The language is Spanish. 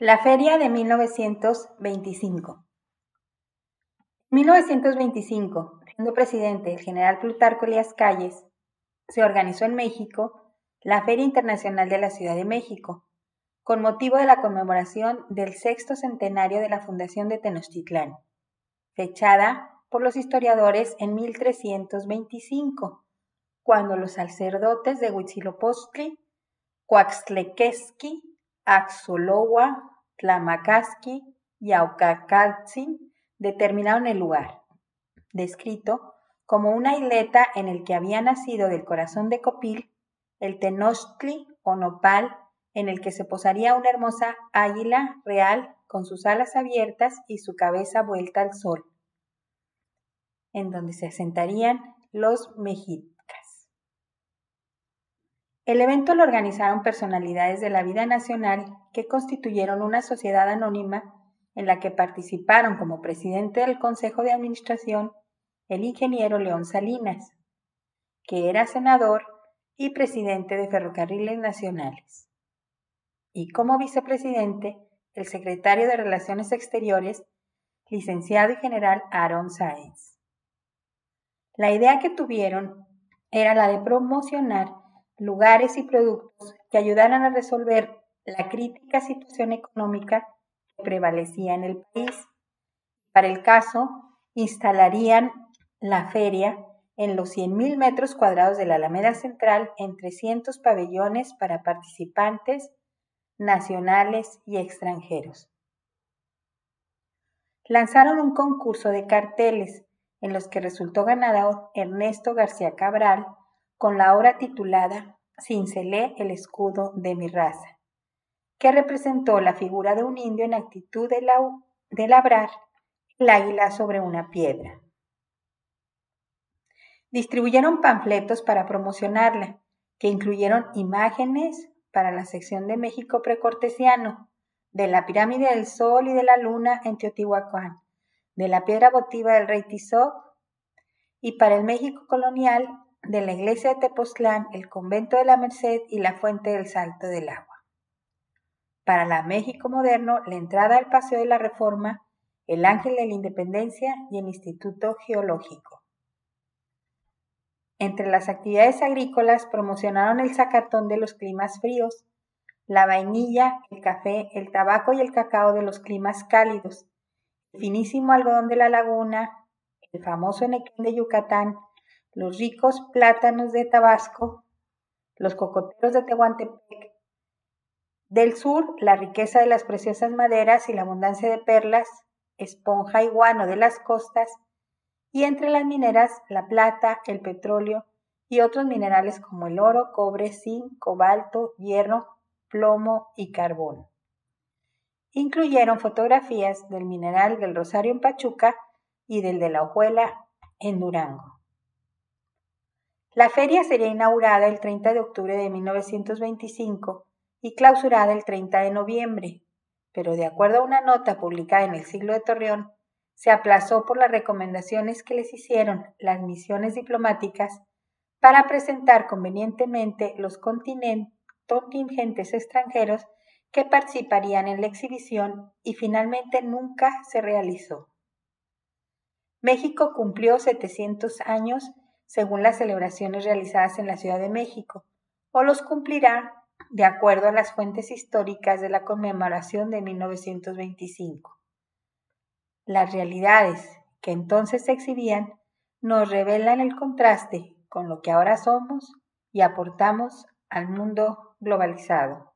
La feria de 1925. En 1925, siendo presidente el general Plutarco Elías Calles, se organizó en México la Feria Internacional de la Ciudad de México, con motivo de la conmemoración del sexto centenario de la fundación de Tenochtitlán, fechada por los historiadores en 1325, cuando los sacerdotes de Huitzilopochtli, Coaxtlequesqui, Axolowa, Tlamacasqui y Aucacaltzin determinaron el lugar, descrito como una isleta en el que había nacido del corazón de Copil el Tenochtli o nopal en el que se posaría una hermosa águila real con sus alas abiertas y su cabeza vuelta al sol, en donde se asentarían los mexicas. El evento lo organizaron personalidades de la vida nacional que constituyeron una sociedad anónima en la que participaron como presidente del Consejo de Administración el ingeniero León Salinas, que era senador y presidente de Ferrocarriles Nacionales, y como vicepresidente el secretario de Relaciones Exteriores, licenciado y general Aaron Sáenz. La idea que tuvieron era la de promocionar lugares y productos que ayudaran a resolver la crítica situación económica que prevalecía en el país. Para el caso, instalarían la feria en los 100.000 metros cuadrados de la Alameda Central en 300 pabellones para participantes nacionales y extranjeros. Lanzaron un concurso de carteles en los que resultó ganador Ernesto García Cabral con la obra titulada Cincelé el escudo de mi raza, que representó la figura de un indio en actitud de, labrar el águila sobre una piedra. Distribuyeron panfletos para promocionarla, que incluyeron imágenes para la sección de México precortesiano, de la pirámide del Sol y de la Luna en Teotihuacán, de la piedra votiva del rey Tizoc, y para el México colonial de la iglesia de Tepoztlán, el convento de la Merced y la fuente del Salto del Agua. Para la México moderno, la entrada al Paseo de la Reforma, el Ángel de la Independencia y el Instituto Geológico. Entre las actividades agrícolas promocionaron el zacatón de los climas fríos, la vainilla, el café, el tabaco y el cacao de los climas cálidos, el finísimo algodón de la laguna, el famoso enequén de Yucatán, los ricos plátanos de Tabasco, los cocoteros de Tehuantepec, del sur la riqueza de las preciosas maderas y la abundancia de perlas, esponja y guano de las costas, y entre las mineras la plata, el petróleo y otros minerales como el oro, cobre, zinc, cobalto, hierro, plomo y carbón. Incluyeron fotografías del mineral del Rosario en Pachuca y del de la hojuela en Durango. La feria sería inaugurada el 30 de octubre de 1925 y clausurada el 30 de noviembre, pero de acuerdo a una nota publicada en el siglo de Torreón, se aplazó por las recomendaciones que les hicieron las misiones diplomáticas para presentar convenientemente los contingentes extranjeros que participarían en la exhibición y finalmente nunca se realizó. México cumplió 700 años según las celebraciones realizadas en la Ciudad de México, o los cumplirá de acuerdo a las fuentes históricas de la conmemoración de 1925. Las realidades que entonces se exhibían nos revelan el contraste con lo que ahora somos y aportamos al mundo globalizado.